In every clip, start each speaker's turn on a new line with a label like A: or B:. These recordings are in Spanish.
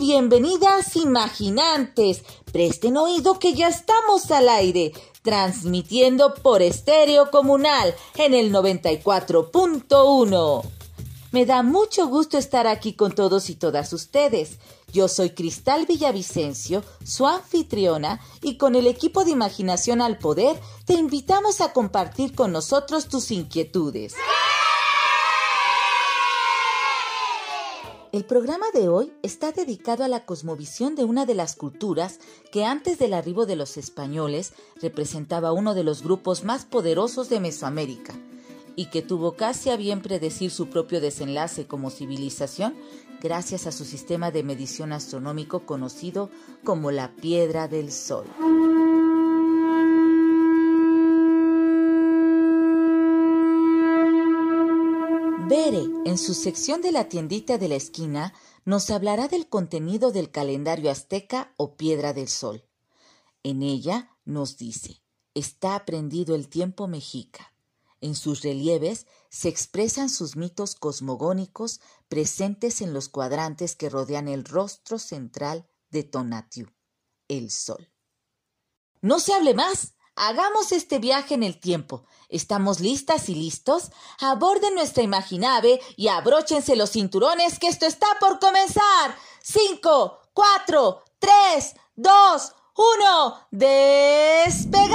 A: Bienvenidas imaginantes. Presten oído que ya estamos al aire, transmitiendo por estéreo comunal en el 94.1. Me da mucho gusto estar aquí con todos y todas ustedes. Yo soy Cristal Villavicencio, su anfitriona, y con el equipo de Imaginación al Poder te invitamos a compartir con nosotros tus inquietudes. El programa de hoy está dedicado a la cosmovisión de una de las culturas que antes del arribo de los españoles representaba uno de los grupos más poderosos de Mesoamérica y que tuvo casi a bien predecir su propio desenlace como civilización gracias a su sistema de medición astronómico conocido como la Piedra del Sol. Bere, en su sección de la tiendita de la esquina, nos hablará del contenido del calendario azteca o Piedra del Sol. En ella nos dice, está aprendido el tiempo mexica. En sus relieves se expresan sus mitos cosmogónicos presentes en los cuadrantes que rodean el rostro central de Tonatiuh, el sol. No se hable más. Hagamos este viaje en el tiempo. ¿Estamos listas y listos? Aborden nuestra imaginave y abróchense los cinturones que esto está por comenzar. Cinco, cuatro, tres, dos, uno. ¡Despegamos!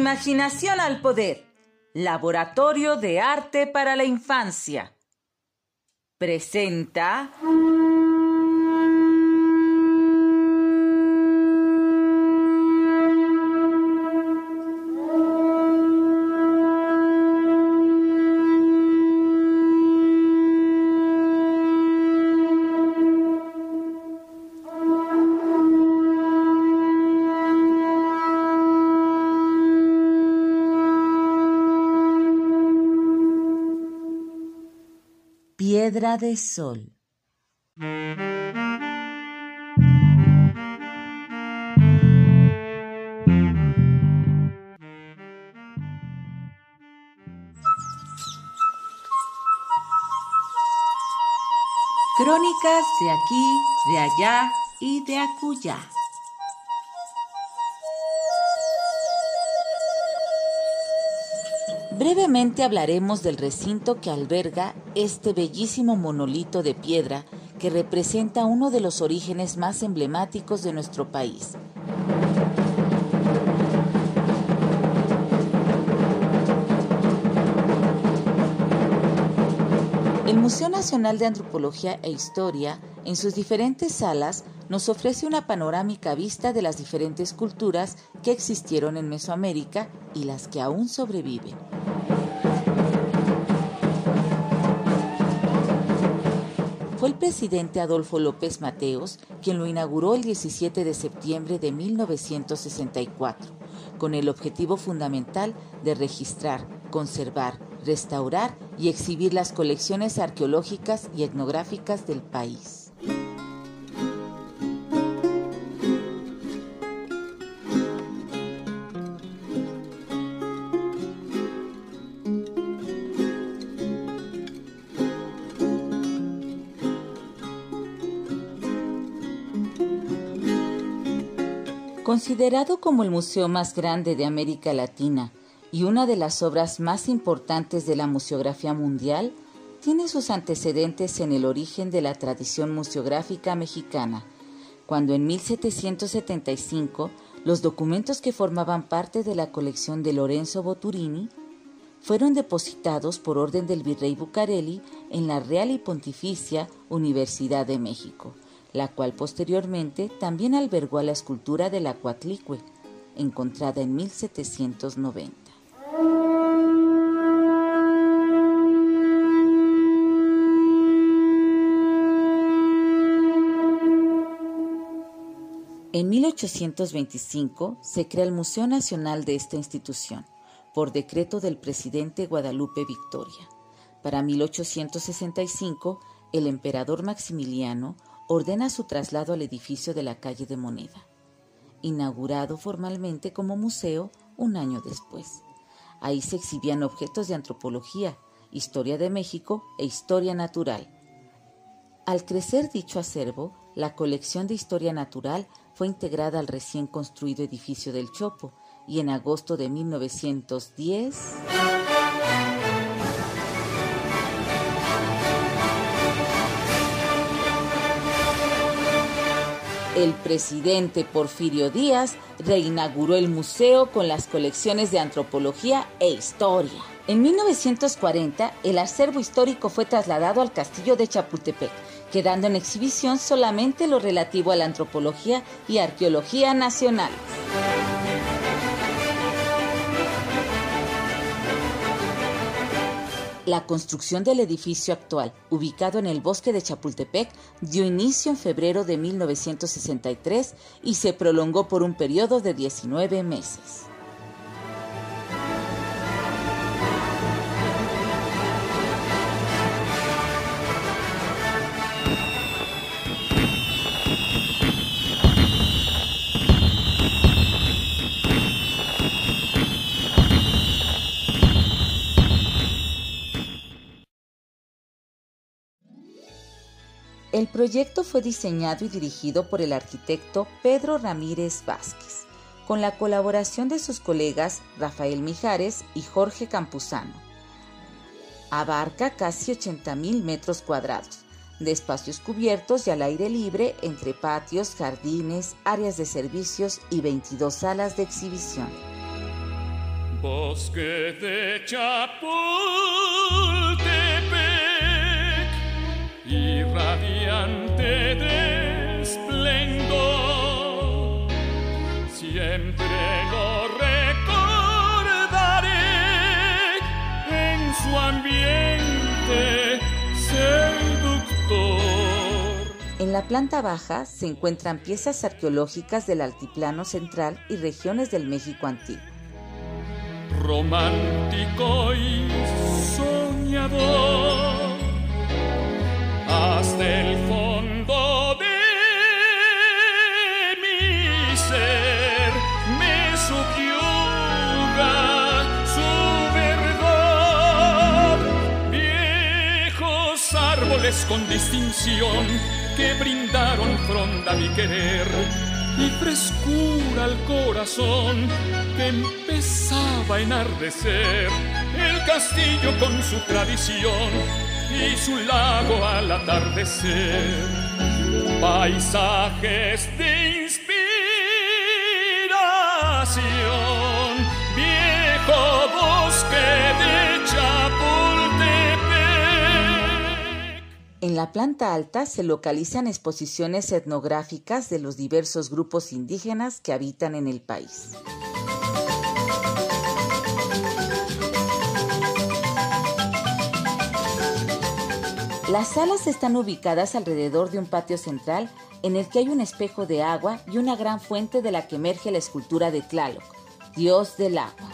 A: Imaginación al Poder, Laboratorio de Arte para la Infancia. Presenta... De Sol. Crónicas de aquí, de allá y de acullá. Brevemente hablaremos del recinto que alberga este bellísimo monolito de piedra que representa uno de los orígenes más emblemáticos de nuestro país. El Museo Nacional de Antropología e Historia, en sus diferentes salas, nos ofrece una panorámica vista de las diferentes culturas que existieron en Mesoamérica y las que aún sobreviven. Fue el presidente Adolfo López Mateos quien lo inauguró el 17 de septiembre de 1964, con el objetivo fundamental de registrar, conservar, restaurar y exhibir las colecciones arqueológicas y etnográficas del país. Considerado como el museo más grande de América Latina y una de las obras más importantes de la museografía mundial, tiene sus antecedentes en el origen de la tradición museográfica mexicana, cuando en 1775 los documentos que formaban parte de la colección de Lorenzo Boturini fueron depositados por orden del virrey Bucareli en la Real y Pontificia Universidad de México la cual posteriormente también albergó a la escultura de la Coatlicue, encontrada en 1790. En 1825 se crea el Museo Nacional de esta institución, por decreto del presidente Guadalupe Victoria. Para 1865, el emperador Maximiliano ordena su traslado al edificio de la calle de Moneda, inaugurado formalmente como museo un año después. Ahí se exhibían objetos de antropología, historia de México e historia natural. Al crecer dicho acervo, la colección de historia natural fue integrada al recién construido edificio del Chopo y en agosto de 1910... el presidente Porfirio Díaz reinauguró el museo con las colecciones de antropología e historia. En 1940, el acervo histórico fue trasladado al castillo de Chapultepec, quedando en exhibición solamente lo relativo a la antropología y arqueología nacionales. La construcción del edificio actual, ubicado en el bosque de Chapultepec, dio inicio en febrero de 1963 y se prolongó por un periodo de 19 meses. El proyecto fue diseñado y dirigido por el arquitecto Pedro Ramírez Vázquez, con la colaboración de sus colegas Rafael Mijares y Jorge Campuzano. Abarca casi 80.000 metros cuadrados de espacios cubiertos y al aire libre entre patios, jardines, áreas de servicios y 22 salas de exhibición. Bosque de y radiante de esplendor. Siempre lo recordaré en su ambiente seductor. En la planta baja se encuentran piezas arqueológicas del Altiplano Central y regiones del México antiguo. Romántico y soñador hasta el fondo de mi ser me subyuga su verdad. Viejos árboles con distinción que brindaron fronda mi querer y frescura al corazón que empezaba a enardecer. El castillo con su tradición y su lago al atardecer. Paisajes de inspiración, viejo bosque de Chapultepec. En la planta alta se localizan exposiciones etnográficas de los diversos grupos indígenas que habitan en el país. Las salas están ubicadas alrededor de un patio central en el que hay un espejo de agua y una gran fuente de la que emerge la escultura de Tlaloc, dios del agua.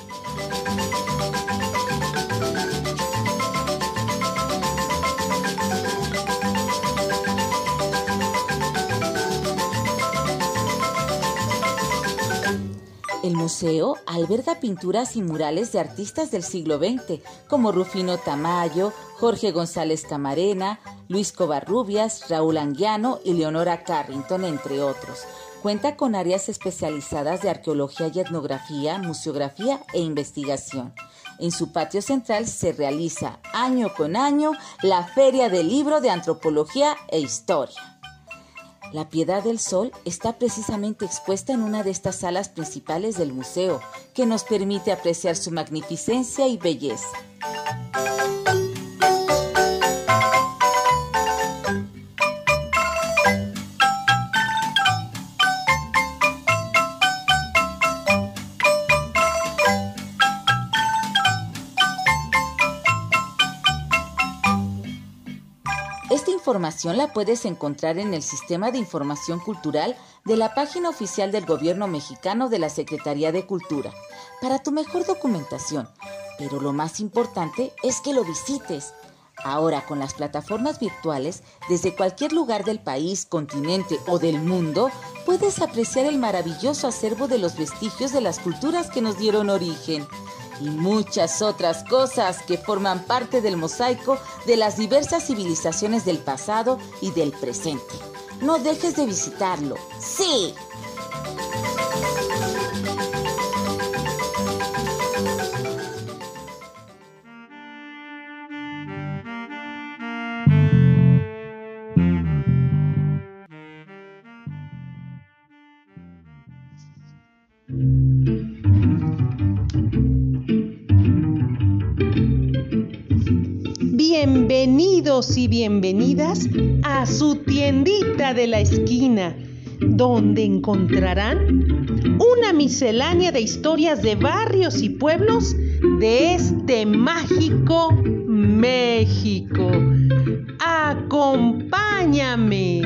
A: El museo alberga pinturas y murales de artistas del siglo XX, como Rufino Tamayo, Jorge González Camarena, Luis Covarrubias, Raúl Anguiano y Leonora Carrington, entre otros. Cuenta con áreas especializadas de arqueología y etnografía, museografía e investigación. En su patio central se realiza año con año la Feria del Libro de Antropología e Historia. La Piedad del Sol está precisamente expuesta en una de estas salas principales del museo, que nos permite apreciar su magnificencia y belleza. Información la puedes encontrar en el Sistema de Información Cultural de la página oficial del Gobierno mexicano de la Secretaría de Cultura, para tu mejor documentación. Pero lo más importante es que lo visites. Ahora con las plataformas virtuales, desde cualquier lugar del país, continente o del mundo, puedes apreciar el maravilloso acervo de los vestigios de las culturas que nos dieron origen y muchas otras cosas que forman parte del mosaico de las diversas civilizaciones del pasado y del presente. No dejes de visitarlo. Sí.
B: Y bienvenidas a su tiendita de la esquina, donde encontrarán una miscelánea de historias de barrios y pueblos de este mágico México. Acompáñame.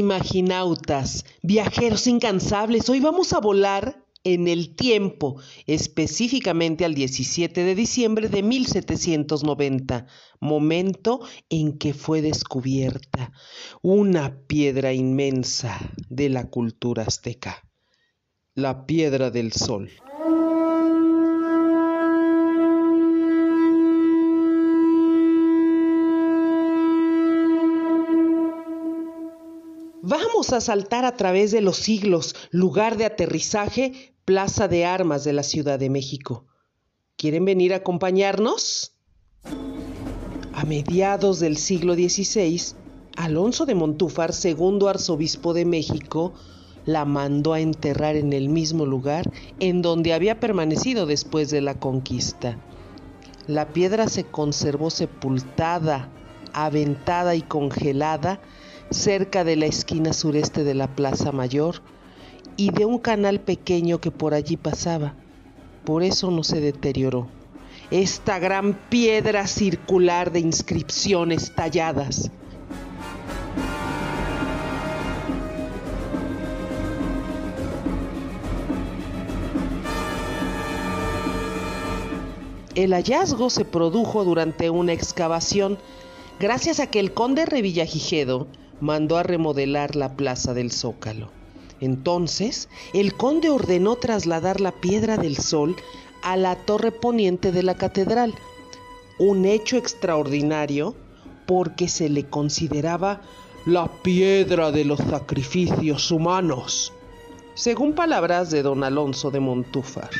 B: Imaginautas, viajeros incansables, hoy vamos a volar en el tiempo, específicamente al 17 de diciembre de 1790, momento en que fue descubierta una piedra inmensa de la cultura azteca, la piedra del sol. Vamos a saltar a través de los siglos, lugar de aterrizaje, plaza de armas de la Ciudad de México. ¿Quieren venir a acompañarnos? A mediados del siglo XVI, Alonso de Montúfar, segundo arzobispo de México, la mandó a enterrar en el mismo lugar en donde había permanecido después de la conquista. La piedra se conservó sepultada, aventada y congelada cerca de la esquina sureste de la Plaza Mayor y de un canal pequeño que por allí pasaba. Por eso no se deterioró. Esta gran piedra circular de inscripciones talladas. El hallazgo se produjo durante una excavación gracias a que el conde Revillagigedo mandó a remodelar la plaza del Zócalo. Entonces, el conde ordenó trasladar la piedra del sol a la torre poniente de la catedral, un hecho extraordinario porque se le consideraba la piedra de los sacrificios humanos, según palabras de don Alonso de Montúfar.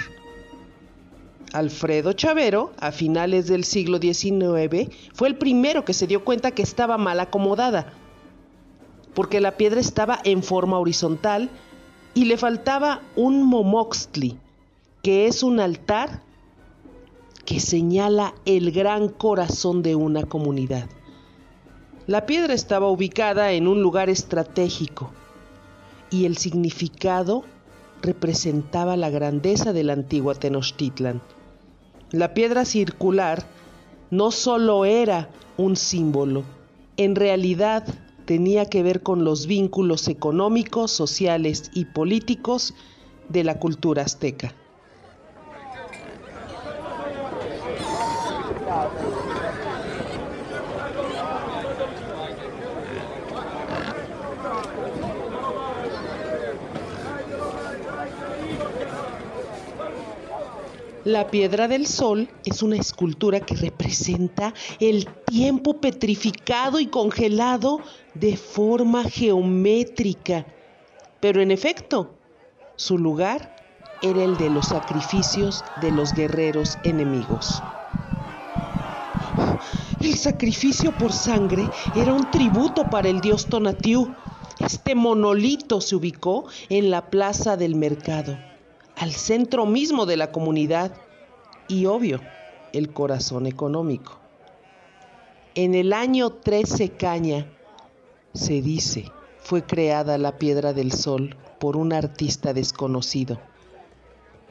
B: Alfredo Chavero, a finales del siglo XIX, fue el primero que se dio cuenta que estaba mal acomodada porque la piedra estaba en forma horizontal y le faltaba un momoxtli, que es un altar que señala el gran corazón de una comunidad. La piedra estaba ubicada en un lugar estratégico y el significado representaba la grandeza de la antigua Tenochtitlan. La piedra circular no solo era un símbolo, en realidad tenía que ver con los vínculos económicos, sociales y políticos de la cultura azteca. La piedra del sol es una escultura que representa el tiempo petrificado y congelado de forma geométrica. Pero en efecto, su lugar era el de los sacrificios de los guerreros enemigos. El sacrificio por sangre era un tributo para el dios Tonatiuh. Este monolito se ubicó en la plaza del mercado al centro mismo de la comunidad y obvio, el corazón económico. En el año 13 Caña, se dice, fue creada la Piedra del Sol por un artista desconocido.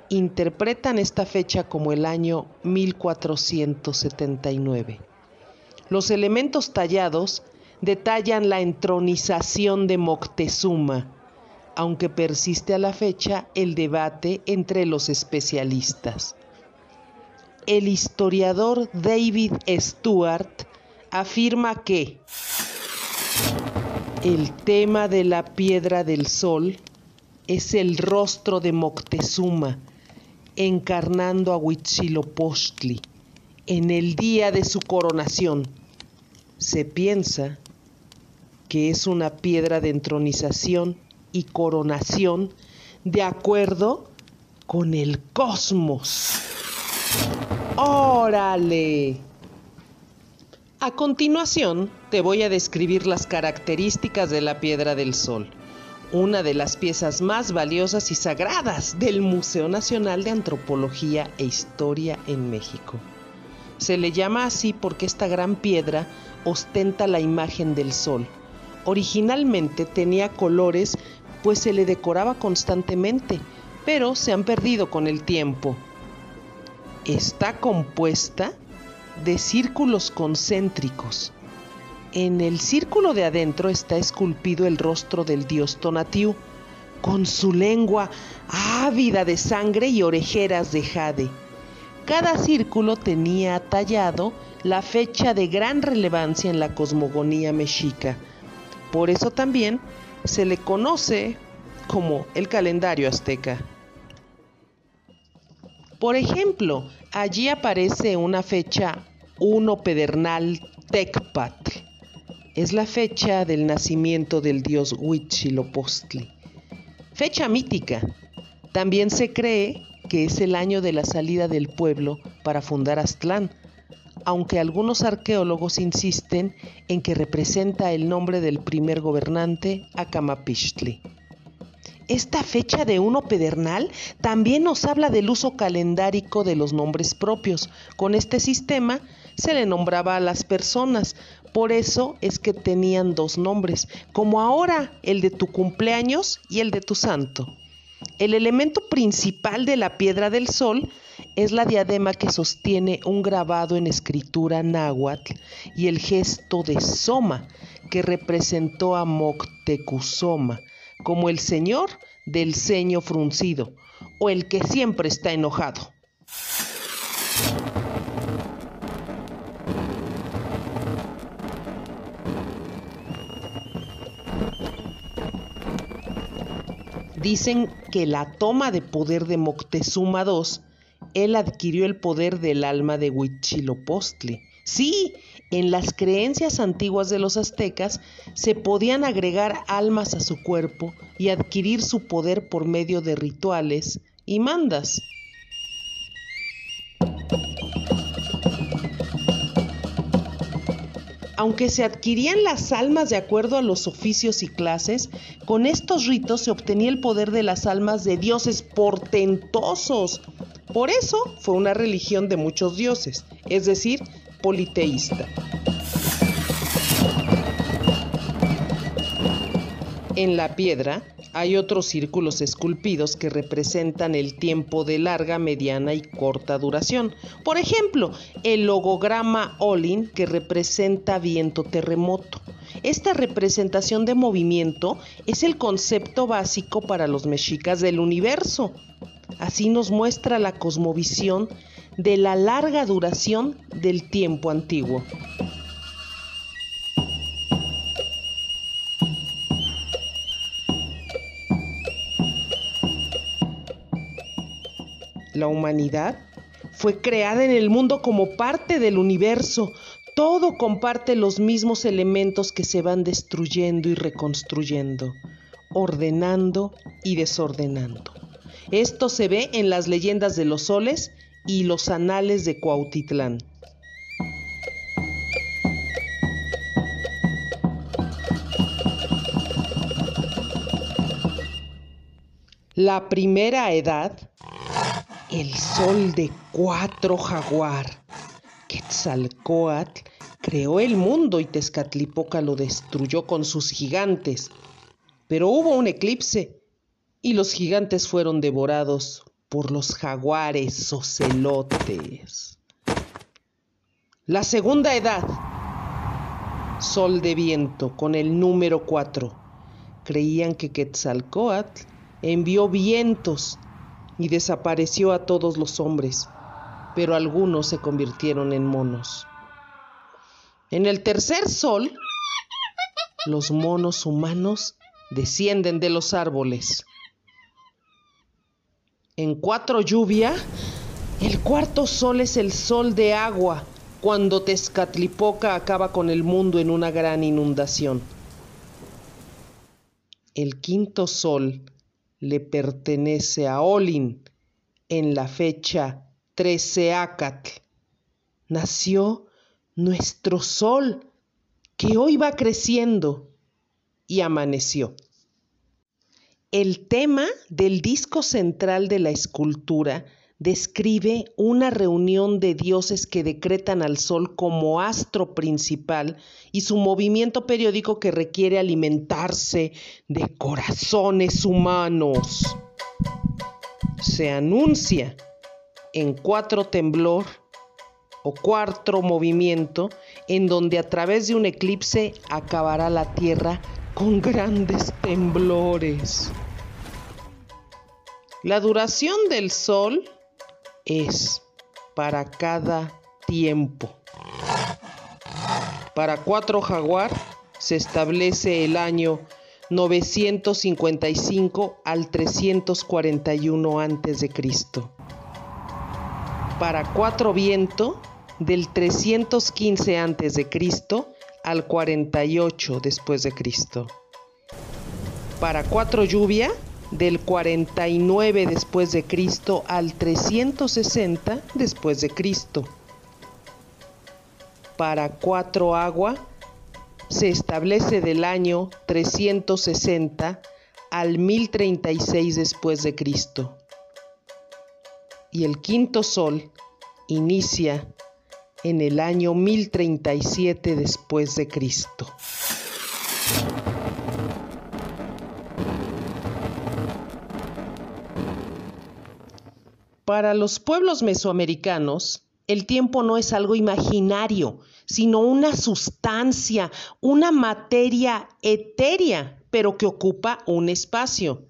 B: Interpretan esta fecha como el año 1479. Los elementos tallados detallan la entronización de Moctezuma, aunque persiste a la fecha el debate entre los especialistas. El historiador David Stewart afirma que el tema de la piedra del sol es el rostro de Moctezuma encarnando a Huitzilopochtli en el día de su coronación. Se piensa que es una piedra de entronización y coronación de acuerdo con el cosmos. ¡Órale! A continuación te voy a describir las características de la Piedra del Sol, una de las piezas más valiosas y sagradas del Museo Nacional de Antropología e Historia en México. Se le llama así porque esta gran piedra ostenta la imagen del Sol. Originalmente tenía colores pues se le decoraba constantemente, pero se han perdido con el tiempo. Está compuesta de círculos concéntricos. En el círculo de adentro está esculpido el rostro del dios Tonatiuh, con su lengua ávida de sangre y orejeras de jade. Cada círculo tenía tallado la fecha de gran relevancia en la cosmogonía mexica. Por eso también se le conoce como el calendario azteca. Por ejemplo, allí aparece una fecha 1 pedernal Tecpatl. Es la fecha del nacimiento del dios Huitzilopochtli. Fecha mítica. También se cree que es el año de la salida del pueblo para fundar Aztlán, aunque algunos arqueólogos insisten en que representa el nombre del primer gobernante, Acamapixtli. Esta fecha de uno pedernal también nos habla del uso calendárico de los nombres propios. Con este sistema se le nombraba a las personas, por eso es que tenían dos nombres, como ahora el de tu cumpleaños y el de tu santo. El elemento principal de la piedra del sol es la diadema que sostiene un grabado en escritura náhuatl y el gesto de Soma, que representó a Moctezuma como el señor del ceño fruncido o el que siempre está enojado. Dicen que la toma de poder de Moctezuma II él adquirió el poder del alma de Huitzilopochtli. Sí, en las creencias antiguas de los aztecas se podían agregar almas a su cuerpo y adquirir su poder por medio de rituales y mandas. Aunque se adquirían las almas de acuerdo a los oficios y clases, con estos ritos se obtenía el poder de las almas de dioses portentosos por eso fue una religión de muchos dioses, es decir, politeísta. En la piedra Hay otros círculos esculpidos que representan el tiempo de larga, mediana y corta duración. Por ejemplo, el logograma Olin que representa viento terremoto. Esta representación de movimiento es el concepto básico para los mexicas del universo. Así nos muestra la cosmovisión de la larga duración del tiempo antiguo. La humanidad fue creada en el mundo como parte del universo. Todo comparte los mismos elementos que se van destruyendo y reconstruyendo, ordenando y desordenando. Esto se ve en las leyendas de los soles y los anales de Cuautitlán. La primera edad el sol de cuatro jaguar. Quetzalcoatl creó el mundo y Tezcatlipoca lo destruyó con sus gigantes. Pero hubo un eclipse y los gigantes fueron devorados por los jaguares ocelotes. La segunda edad. Sol de viento con el número cuatro. Creían que Quetzalcoatl envió vientos y desapareció a todos los hombres, pero algunos se convirtieron en monos. En el tercer sol, los monos humanos descienden de los árboles. En cuatro lluvia, el cuarto sol es el sol de agua, cuando Tezcatlipoca acaba con el mundo en una gran inundación. El quinto sol le pertenece a Olin en la fecha 13 Acatl. Nació nuestro sol que hoy va creciendo y amaneció. El tema del disco central de la escultura describe una reunión de dioses que decretan al Sol como astro principal y su movimiento periódico que requiere alimentarse de corazones humanos. Se anuncia en cuatro temblor o cuatro movimiento en donde a través de un eclipse acabará la Tierra con grandes temblores. La duración del Sol es para cada tiempo. Para cuatro jaguar se establece el año 955 al 341 a.C. Para cuatro viento del 315 a.C. al 48 después de Cristo. Para cuatro lluvia del 49 después de Cristo al 360 después de Cristo. Para cuatro agua se establece del año 360 al 1036 después de Cristo. Y el quinto sol inicia en el año 1037 después de Cristo. Para los pueblos mesoamericanos, el tiempo no es algo imaginario, sino una sustancia, una materia etérea, pero que ocupa un espacio.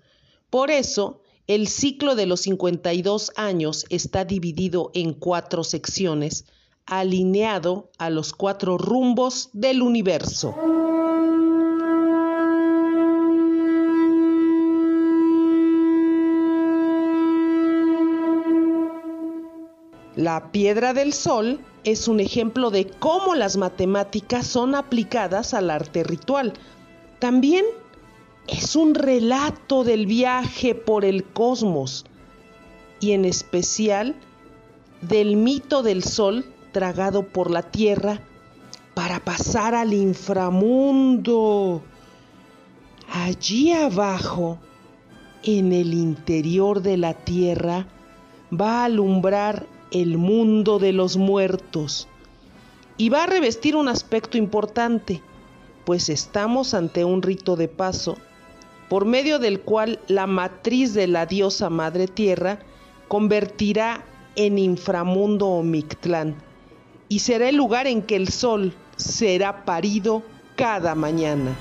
B: Por eso, el ciclo de los 52 años está dividido en cuatro secciones, alineado a los cuatro rumbos del universo. La piedra del sol es un ejemplo de cómo las matemáticas son aplicadas al arte ritual. También es un relato del viaje por el cosmos y en especial del mito del sol tragado por la tierra para pasar al inframundo. Allí abajo, en el interior de la tierra, va a alumbrar el mundo de los muertos y va a revestir un aspecto importante, pues estamos ante un rito de paso por medio del cual la matriz de la diosa Madre Tierra convertirá en inframundo o Mictlán, y será el lugar en que el sol será parido cada mañana.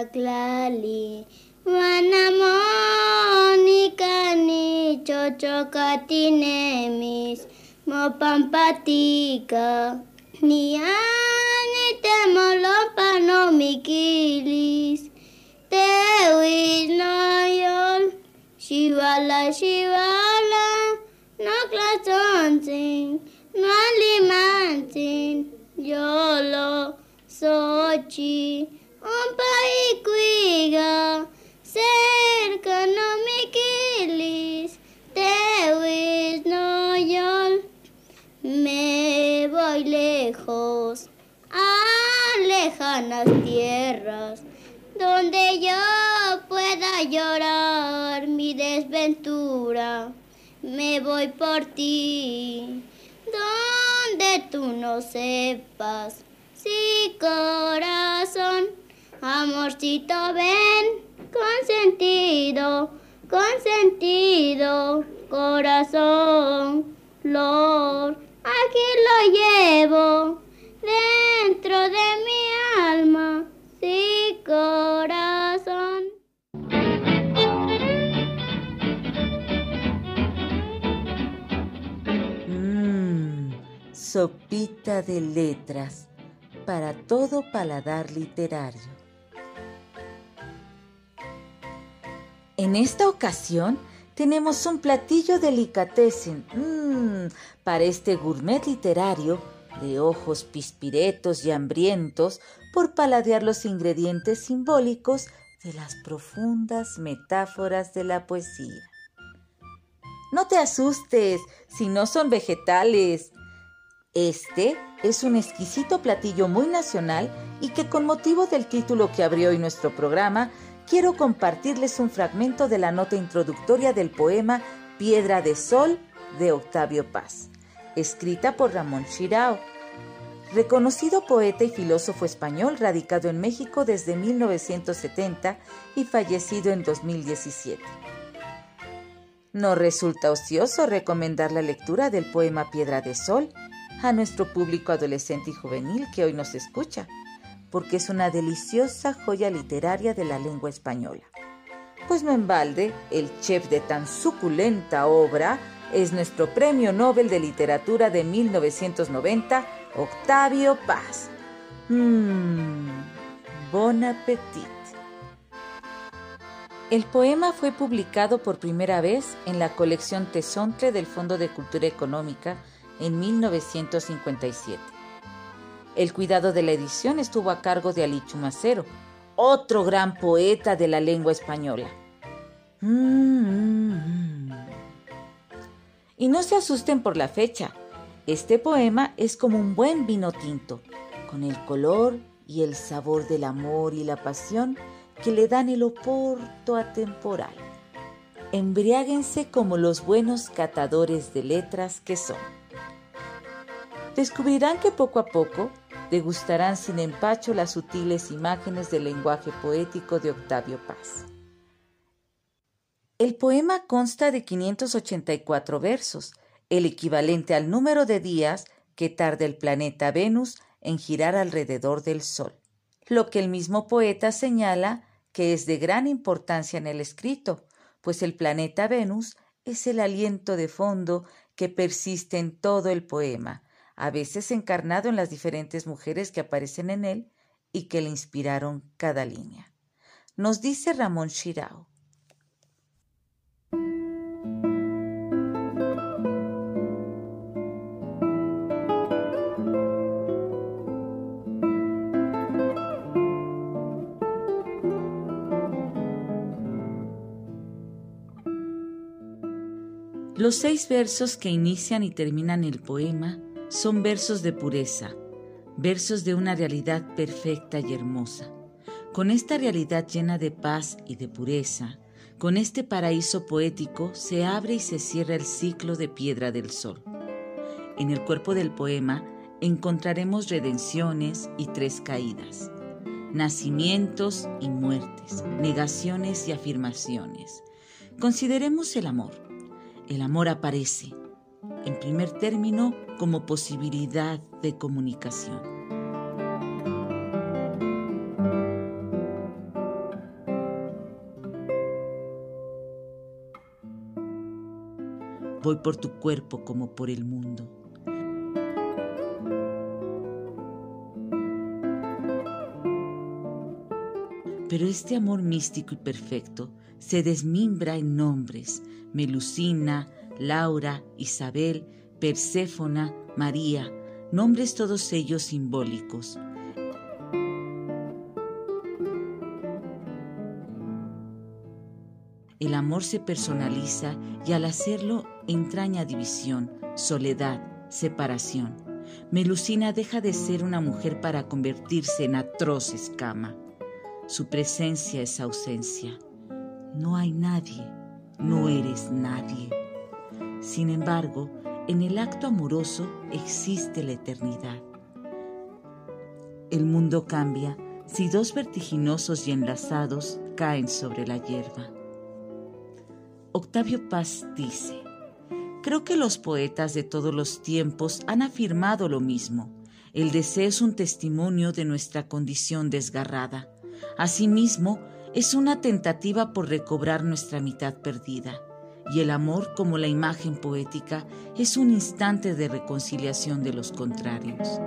C: maklali Wanamonika ni chochokati nemis Mopampatika Niani temolopa no mikilis Tewis noyol Shivala shivala Noklatonsin Nolimansin Yolo Sochi Voy por ti, donde tú no sepas. Sí, corazón, amorcito, ven, consentido, consentido, corazón, Lord, aquí lo llevo dentro de mi alma,
A: sopita de letras para todo paladar literario. En esta ocasión tenemos un platillo delicatessen mmm, para este gourmet literario de ojos pispiretos y hambrientos por paladear los ingredientes simbólicos de las profundas metáforas de la poesía. No te asustes si no son vegetales. Este es un exquisito platillo muy nacional y que con motivo del título que abrió hoy nuestro programa, quiero compartirles un fragmento de la nota introductoria del poema Piedra de Sol de Octavio Paz, escrita por Ramón Chirao, reconocido poeta y filósofo español radicado en México desde 1970 y fallecido en 2017. No resulta ocioso recomendar la lectura del poema Piedra de Sol a nuestro público adolescente y juvenil que hoy nos escucha, porque es una deliciosa joya literaria de la lengua española. Pues no en balde, el chef de tan suculenta obra es nuestro Premio Nobel de Literatura de 1990, Octavio Paz. Mmm, bon appetit. El poema fue publicado por primera vez en la colección Tesontle del Fondo de Cultura Económica en 1957. El cuidado de la edición estuvo a cargo de Ali Chumacero, otro gran poeta de la lengua española. Mm. Y no se asusten por la fecha. Este poema es como un buen vino tinto, con el color y el sabor del amor y la pasión que le dan el oporto atemporal. Embriáguense como los buenos catadores de letras que son. Descubrirán que poco a poco degustarán sin empacho las sutiles imágenes del lenguaje poético de Octavio Paz. El poema consta de 584 versos, el equivalente al número de días que tarda el planeta Venus en girar alrededor del Sol, lo que el mismo poeta señala que es de gran importancia en el escrito, pues el planeta Venus es el aliento de fondo que persiste en todo el poema, a veces encarnado en las diferentes mujeres que aparecen en él y que le inspiraron cada línea. Nos dice Ramón Shirao. Los seis versos que inician y terminan el poema son versos de pureza, versos de una realidad perfecta y hermosa. Con esta realidad llena de paz y de pureza, Con este paraíso poético se abre y se cierra el ciclo de Piedra del Sol. En el cuerpo del poema encontraremos redenciones y tres caídas, nacimientos y muertes, negaciones y afirmaciones. Consideremos el amor. El amor aparece, en primer término, como posibilidad de comunicación. Voy por tu cuerpo como por el mundo. Pero este amor místico y perfecto se desmimbra en nombres, Melusina, Laura, Isabel, Perséfona, María, nombres todos ellos simbólicos. El amor se personaliza y al hacerlo entraña división, soledad, separación. Melusina deja de ser una mujer para convertirse en atroz escama. Su presencia es ausencia. No hay nadie, no eres nadie. Sin embargo, en el acto amoroso existe la eternidad. El mundo cambia si dos vertiginosos y enlazados caen sobre la hierba. Octavio Paz dice, Creo que los poetas de todos los tiempos han afirmado lo mismo. El deseo es un testimonio de nuestra condición desgarrada. Asimismo, es una tentativa por recobrar nuestra mitad perdida. Y el amor, como la imagen poética, es un instante de reconciliación de los contrarios.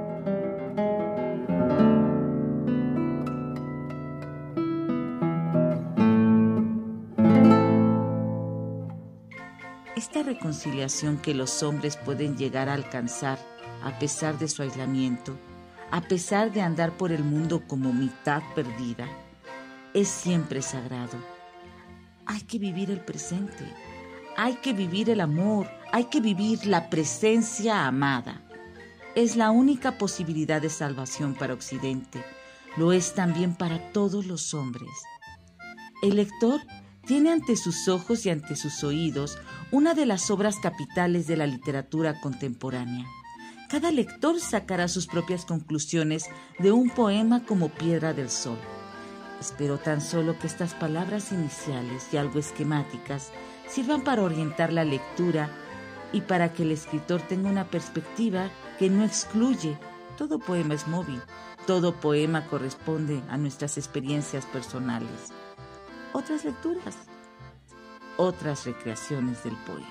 A: Esta reconciliación que los hombres pueden llegar a alcanzar a pesar de su aislamiento, a pesar de andar por el mundo como mitad perdida, es siempre sagrado. Hay que vivir el presente, hay que vivir el amor, hay que vivir la presencia amada. Es la única posibilidad de salvación para Occidente, lo es también para todos los hombres. El lector tiene ante sus ojos y ante sus oídos una de las obras capitales de la literatura contemporánea. Cada lector sacará sus propias conclusiones de un poema como Piedra del Sol. Espero tan solo que estas palabras iniciales y algo esquemáticas sirvan para orientar la lectura y para que el escritor tenga una perspectiva que no excluye. Todo poema es móvil, todo poema corresponde a nuestras experiencias personales otras lecturas, otras recreaciones del poema.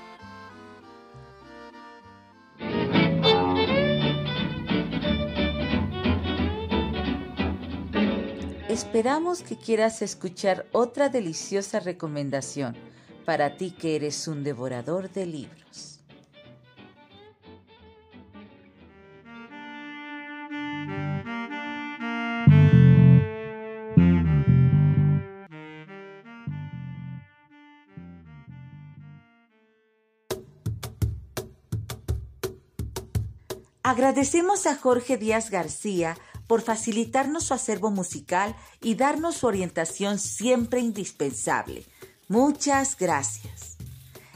A: Esperamos que quieras escuchar otra deliciosa recomendación para ti que eres un devorador de libros. Agradecemos a Jorge Díaz García por facilitarnos su acervo musical y darnos su orientación siempre indispensable. Muchas gracias.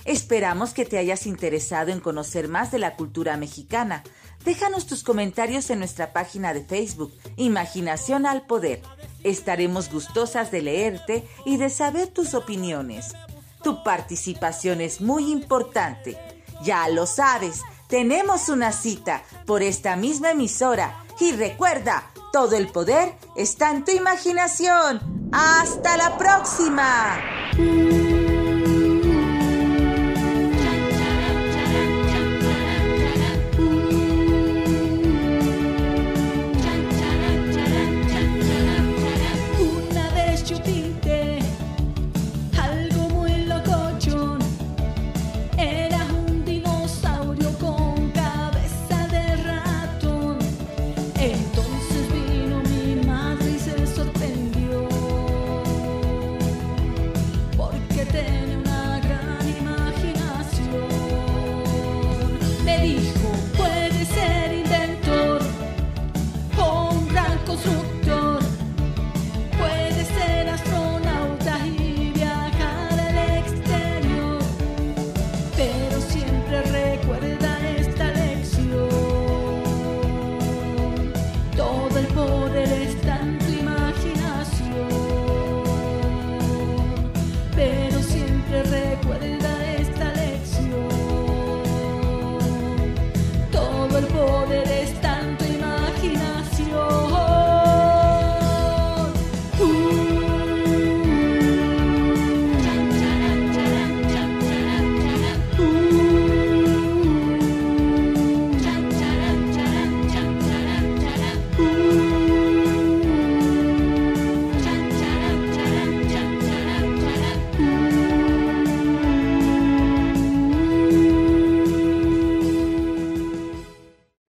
A: Esperamos que te hayas interesado en conocer más de la cultura mexicana. Déjanos tus comentarios en nuestra página de Facebook, Imaginación al Poder. Estaremos gustosas de leerte y de saber tus opiniones. Tu participación es muy importante. Ya lo sabes tenemos una cita por esta misma emisora. Y recuerda, todo el poder está en tu imaginación. ¡Hasta la próxima!